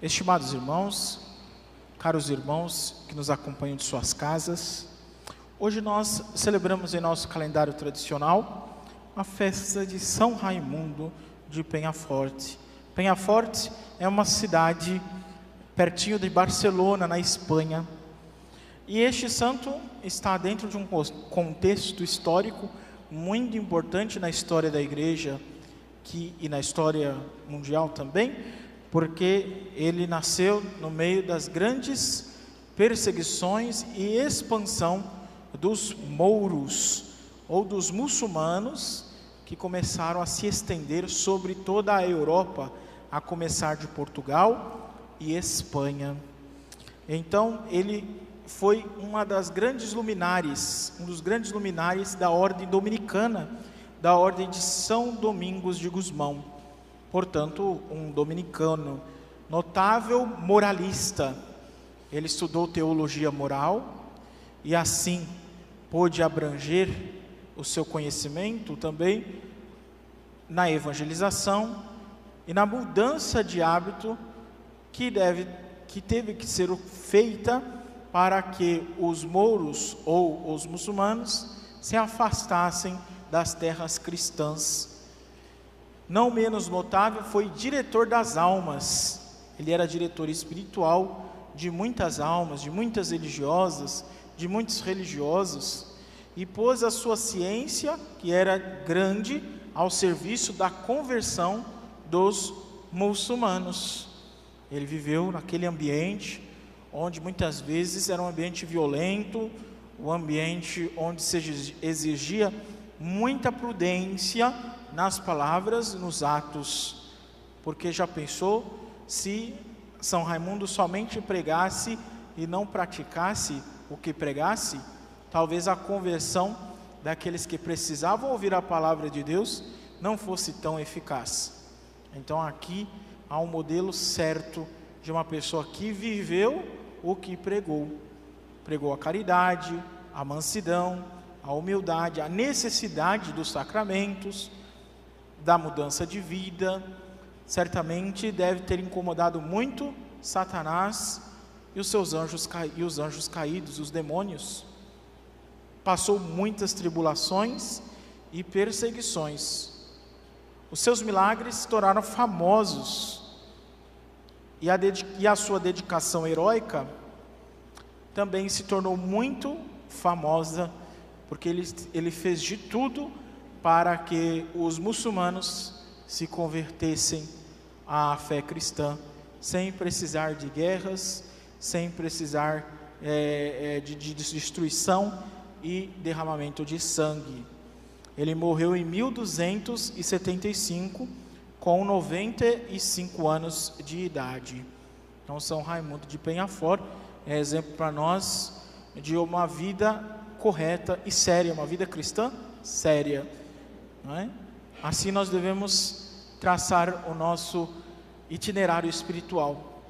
Estimados irmãos, caros irmãos que nos acompanham de suas casas, hoje nós celebramos em nosso calendário tradicional a festa de São Raimundo de Penhaforte. Penhaforte é uma cidade pertinho de Barcelona, na Espanha. E este santo está dentro de um contexto histórico muito importante na história da igreja que, e na história mundial também, porque ele nasceu no meio das grandes perseguições e expansão dos mouros ou dos muçulmanos que começaram a se estender sobre toda a Europa, a começar de Portugal e Espanha. Então, ele foi uma das grandes luminares, um dos grandes luminares da ordem dominicana, da ordem de São Domingos de Gusmão portanto, um dominicano notável moralista. Ele estudou teologia moral e assim pôde abranger o seu conhecimento também na evangelização e na mudança de hábito que deve que teve que ser feita para que os mouros ou os muçulmanos se afastassem das terras cristãs não menos notável, foi diretor das almas. Ele era diretor espiritual de muitas almas, de muitas religiosas, de muitos religiosos, e pôs a sua ciência, que era grande, ao serviço da conversão dos muçulmanos. Ele viveu naquele ambiente onde muitas vezes era um ambiente violento, um ambiente onde se exigia muita prudência nas palavras, nos atos, porque já pensou se São Raimundo somente pregasse e não praticasse o que pregasse, talvez a conversão daqueles que precisavam ouvir a palavra de Deus não fosse tão eficaz. Então aqui há um modelo certo de uma pessoa que viveu o que pregou. Pregou a caridade, a mansidão, a humildade, a necessidade dos sacramentos, da mudança de vida, certamente deve ter incomodado muito Satanás e os seus anjos e os anjos caídos, os demônios. Passou muitas tribulações e perseguições. Os seus milagres se tornaram famosos e a, e a sua dedicação heróica também se tornou muito famosa, porque ele, ele fez de tudo para que os muçulmanos se convertessem à fé cristã, sem precisar de guerras, sem precisar é, é, de, de destruição e derramamento de sangue. Ele morreu em 1275, com 95 anos de idade. Então, São Raimundo de Penhafort é exemplo para nós de uma vida correta e séria, uma vida cristã séria. É? Assim nós devemos traçar o nosso itinerário espiritual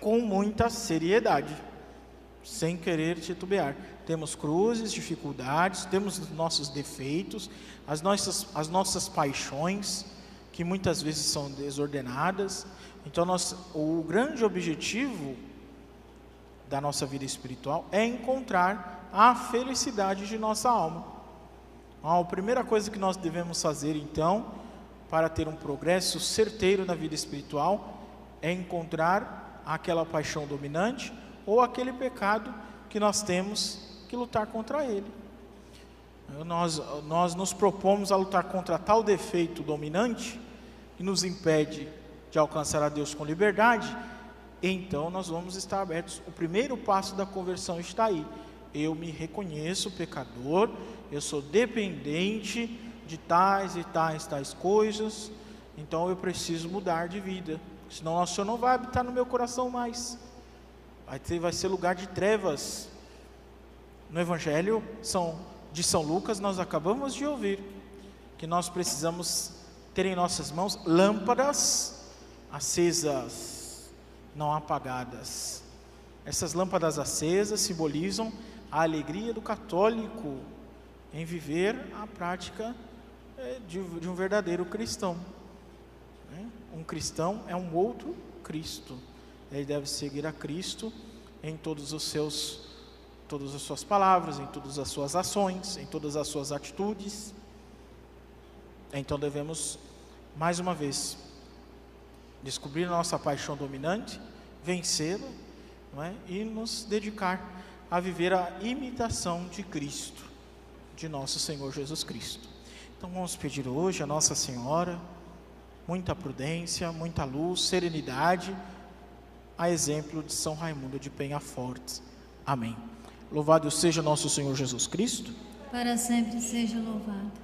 com muita seriedade, sem querer titubear. Temos cruzes, dificuldades, temos nossos defeitos, as nossas, as nossas paixões, que muitas vezes são desordenadas. Então, nós, o grande objetivo da nossa vida espiritual é encontrar a felicidade de nossa alma. A primeira coisa que nós devemos fazer então, para ter um progresso certeiro na vida espiritual, é encontrar aquela paixão dominante ou aquele pecado que nós temos que lutar contra ele. Nós, nós nos propomos a lutar contra tal defeito dominante que nos impede de alcançar a Deus com liberdade, então nós vamos estar abertos. O primeiro passo da conversão está aí. Eu me reconheço pecador, eu sou dependente de tais e tais, tais coisas, então eu preciso mudar de vida, senão o Senhor não vai habitar no meu coração mais, vai, ter, vai ser lugar de trevas. No Evangelho São, de São Lucas, nós acabamos de ouvir que nós precisamos ter em nossas mãos lâmpadas acesas, não apagadas. Essas lâmpadas acesas simbolizam a alegria do católico em viver a prática é, de, um verdadeiro cristão. Né? Um cristão é um outro Cristo. ele deve seguir a Cristo em todos os seus todas as suas palavras, em todas as suas ações, em todas as suas atitudes. Então devemos mais uma vez descobrir a nossa paixão dominante, vencê-la, é? E nos dedicar a viver a imitação de Cristo, de nosso Senhor Jesus Cristo. Então vamos pedir hoje a Nossa Senhora muita prudência, muita luz, serenidade, a exemplo de São Raimundo de Penhafortes. Amém. Louvado seja nosso Senhor Jesus Cristo. Para sempre seja louvado.